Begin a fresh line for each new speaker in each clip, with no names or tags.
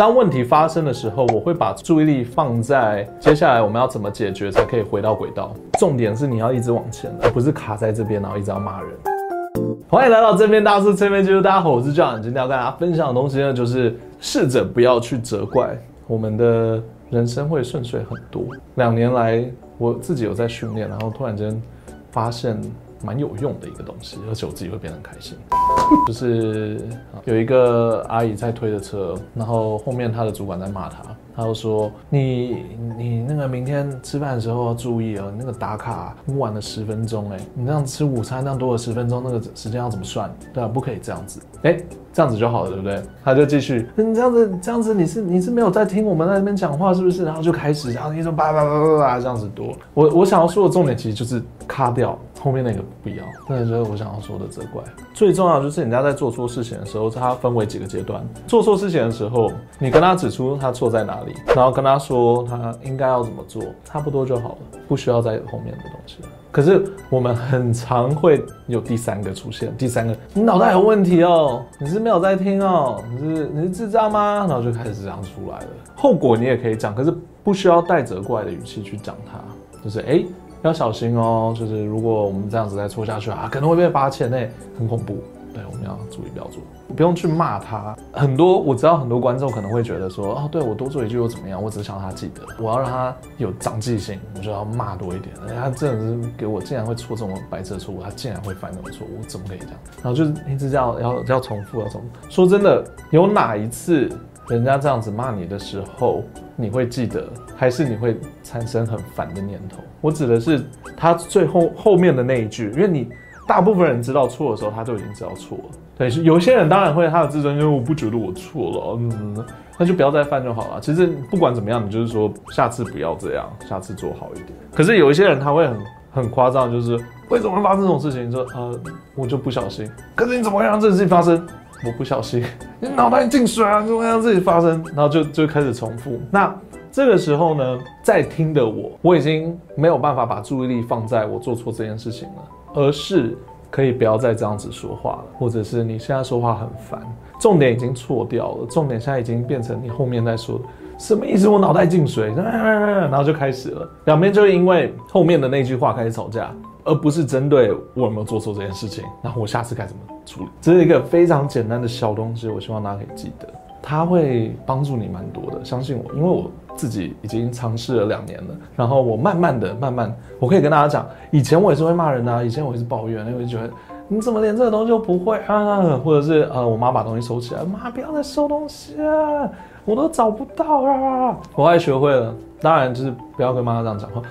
当问题发生的时候，我会把注意力放在接下来我们要怎么解决才可以回到轨道。重点是你要一直往前，而不是卡在这边，然后一直要骂人。欢迎来到正面大叔催眠技术，大家好，我是 John，今天要跟大家分享的东西呢，就是试着不要去责怪，我们的人生会顺遂很多。两年来，我自己有在训练，然后突然间发现。蛮有用的一个东西，而且我自己会变得很开心。就是有一个阿姨在推着车，然后后面她的主管在骂她，她就说：“你你那个明天吃饭的时候要注意哦，你那个打卡你晚了十分钟哎，你这样吃午餐这样多了十分钟，那个时间要怎么算？对啊，不可以这样子。哎，这样子就好了，对不对？”他就继续，你这样子这样子你是你是没有在听我们在那边讲话是不是？然后就开始，然后你说叭叭叭叭叭这样子多。我我想要说的重点其实就是卡掉。后面那个不要，那就是我想要说的责怪。最重要就是人家在做错事情的时候，它分为几个阶段。做错事情的时候，你跟他指出他错在哪里，然后跟他说他应该要怎么做，差不多就好了，不需要再有后面的东西。可是我们很常会有第三个出现，第三个，你脑袋有问题哦，你是没有在听哦，你是你是智障吗？然后就开始这样出来了。后果你也可以讲，可是不需要带责怪的语气去讲它，就是哎。要小心哦，就是如果我们这样子再错下去啊，可能会被罚钱呢，很恐怖。对，我们要注意不要做，不用去骂他。很多我知道很多观众可能会觉得说，哦，对我多做一句又怎么样？我只想让他记得，我要让他有长记性，我就要骂多一点。他真的是给我竟然会错这种白色错误，他竟然会犯这种错误，我怎么可以这样？然后就是一直这样要要重复要重复。说真的，有哪一次？人家这样子骂你的时候，你会记得，还是你会产生很烦的念头？我指的是他最后后面的那一句，因为你大部分人知道错的时候，他就已经知道错了。对，有些人当然会他的自尊，因为我不觉得我错了，嗯，那就不要再犯就好了。其实不管怎么样，你就是说下次不要这样，下次做好一点。可是有一些人他会很很夸张，就是为什么会发生这种事情？你说呃，我就不小心。可是你怎么会让这种事情发生？我不小心，你脑袋进水啊，怎么让自己发生？然后就就开始重复。那这个时候呢，在听的我，我已经没有办法把注意力放在我做错这件事情了，而是可以不要再这样子说话了，或者是你现在说话很烦，重点已经错掉了，重点现在已经变成你后面在说什么意思？我脑袋进水，然后就开始了，两边就因为后面的那句话开始吵架。而不是针对我有没有做错这件事情，然后我下次该怎么处理？这是一个非常简单的小东西，我希望大家可以记得，它会帮助你蛮多的。相信我，因为我自己已经尝试了两年了，然后我慢慢的、慢慢，我可以跟大家讲，以前我也是会骂人的啊，以前我也是抱怨，因为觉得你怎么连这个东西都不会啊？或者是呃，我妈把东西收起来，妈不要再收东西啊，我都找不到啊。我还学会了，当然就是不要跟妈妈这样讲话。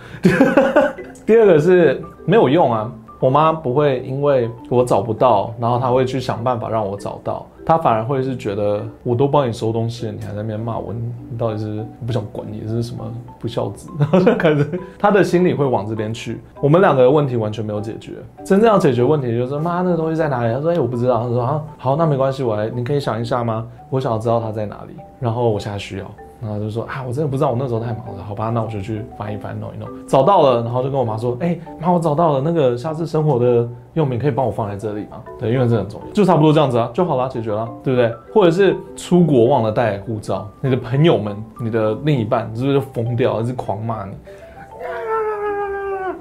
第二个是。没有用啊！我妈不会因为我找不到，然后她会去想办法让我找到。她反而会是觉得我都帮你收东西了，你还在那边骂我，你到底是不想管你，是什么不孝子？然后就开始，她的心里会往这边去。我们两个的问题完全没有解决。真正要解决问题就是，妈，那个东西在哪里？她说：哎，我不知道。她说：啊，好，那没关系，我来，你可以想一下吗？我想要知道它在哪里，然后我现在需要。然后就说啊，我真的不知道，我那时候太忙了，好吧，那我就去翻一翻，弄一弄，找到了，然后就跟我妈说，哎、妈，我找到了，那个下次生活的用品可以帮我放在这里吗？对，因为这很重要，就差不多这样子啊，就好了，解决了，对不对？或者是出国忘了带护照，你的朋友们，你的另一半是不是就疯掉，一直狂骂你？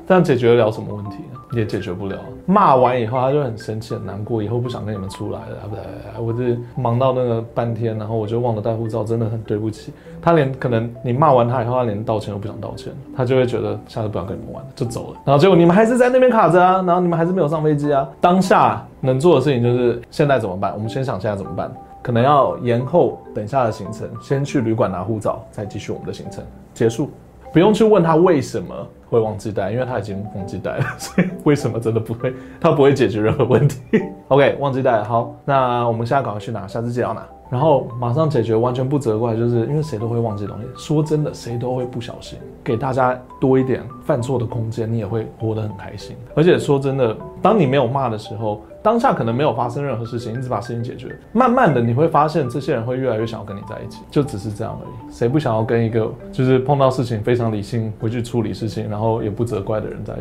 这样解决得了什么问题？也解决不了。骂完以后，他就很生气、很难过，以后不想跟你们出来了。不对，我是忙到那个半天，然后我就忘了带护照，真的很对不起。他连可能你骂完他以后，他连道歉都不想道歉，他就会觉得下次不想跟你们玩了，就走了。然后结果你们还是在那边卡着啊，然后你们还是没有上飞机啊。当下能做的事情就是现在怎么办？我们先想现在怎么办？可能要延后等下的行程，先去旅馆拿护照，再继续我们的行程，结束。不用去问他为什么会忘记带，因为他已经忘记带了，所以为什么真的不会，他不会解决任何问题。OK，忘记带了，好，那我们现在赶快去拿，下次记得要拿，然后马上解决，完全不责怪，就是因为谁都会忘记东西。说真的，谁都会不小心，给大家多一点犯错的空间，你也会活得很开心。而且说真的，当你没有骂的时候。当下可能没有发生任何事情，你只把事情解决。慢慢的你会发现，这些人会越来越想要跟你在一起，就只是这样而已。谁不想要跟一个就是碰到事情非常理性，回去处理事情，然后也不责怪的人在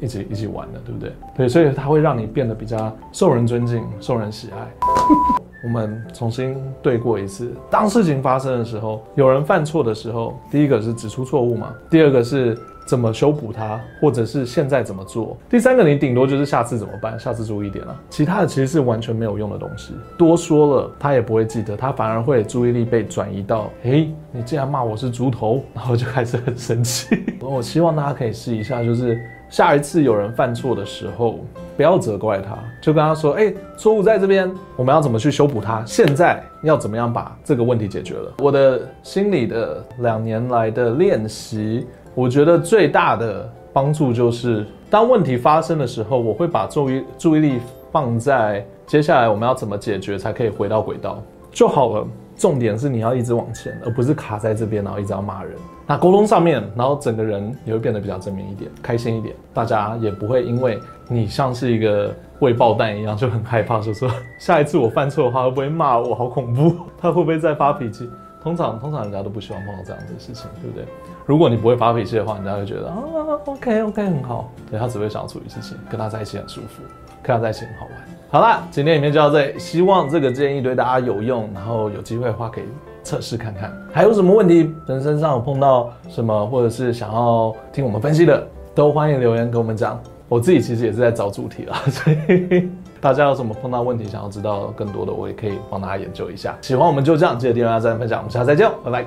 一起一起玩的，对不对？对，所以他会让你变得比较受人尊敬、受人喜爱。我们重新对过一次。当事情发生的时候，有人犯错的时候，第一个是指出错误嘛，第二个是怎么修补它，或者是现在怎么做，第三个你顶多就是下次怎么办，下次注意点了。其他的其实是完全没有用的东西，多说了他也不会记得，他反而会注意力被转移到，诶，你竟然骂我是猪头，然后就开始很生气。我希望大家可以试一下，就是。下一次有人犯错的时候，不要责怪他，就跟他说：“哎，错误在这边，我们要怎么去修补它？现在要怎么样把这个问题解决了？”我的心里的两年来的练习，我觉得最大的帮助就是，当问题发生的时候，我会把注意注意力放在接下来我们要怎么解决，才可以回到轨道就好了。重点是你要一直往前，而不是卡在这边，然后一直要骂人。那沟通上面，然后整个人也会变得比较正面一点，开心一点。大家也不会因为你像是一个未爆弹一样就很害怕，说说下一次我犯错的话会不会骂我，好恐怖，他会不会再发脾气？通常通常人家都不希望碰到这样子的事情，对不对？如果你不会发脾气的话，人家会觉得啊，OK OK 很好，对，他只会想要处理事情，跟他在一起很舒服，跟他在一起很好玩。好啦，今天影片就到这里，希望这个建议对大家有用，然后有机会的话可以测试看看。还有什么问题，人身上有碰到什么，或者是想要听我们分析的，都欢迎留言跟我们讲。我自己其实也是在找主题啦，所以大家有什么碰到问题，想要知道更多的，我也可以帮大家研究一下。喜欢我们就这样，记得订阅、按赞、分享，我们下次再见，拜拜。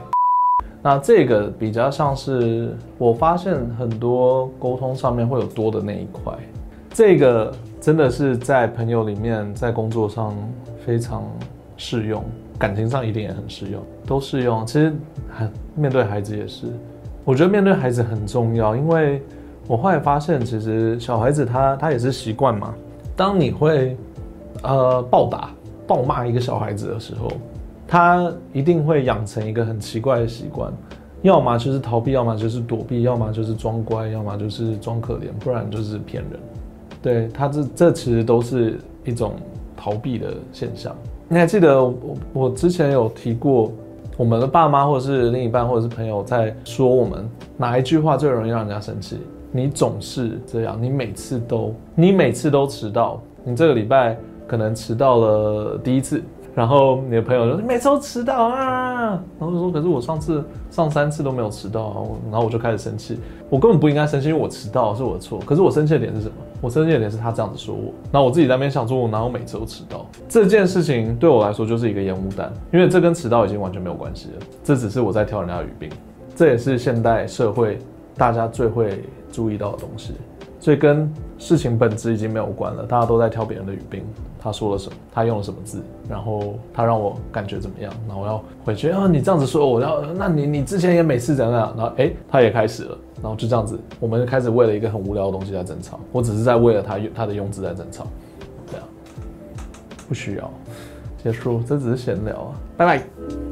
那这个比较像是我发现很多沟通上面会有多的那一块，这个。真的是在朋友里面，在工作上非常适用，感情上一定也很适用，都适用。其实，还面对孩子也是，我觉得面对孩子很重要，因为我后来发现，其实小孩子他他也是习惯嘛。当你会呃暴打、暴骂一个小孩子的时候，他一定会养成一个很奇怪的习惯，要么就是逃避，要么就是躲避，要么就是装乖，要么就是装可怜，不然就是骗人。对他这这其实都是一种逃避的现象。你还记得我我之前有提过，我们的爸妈或者是另一半或者是朋友在说我们哪一句话最容易让人家生气？你总是这样，你每次都你每次都迟到，你这个礼拜可能迟到了第一次。然后你的朋友说你每次都迟到啊，然后就说可是我上次上三次都没有迟到啊，然后我就开始生气，我根本不应该生气，因为我迟到是我的错。可是我生气的点是什么？我生气的点是他这样子说我，那我自己在那边想说，我哪有每次都迟到？这件事情对我来说就是一个烟雾弹，因为这跟迟到已经完全没有关系了，这只是我在挑人家的语病，这也是现代社会大家最会注意到的东西。所以跟事情本质已经没有关了，大家都在挑别人的语病，他说了什么，他用了什么字，然后他让我感觉怎么样，然后我要回去啊，你这样子说，我要，那你你之前也每次怎样，然后哎，他也开始了，然后就这样子，我们开始为了一个很无聊的东西在争吵，我只是在为了他用他的用字在争吵，对啊，不需要，结束，这只是闲聊啊，拜拜。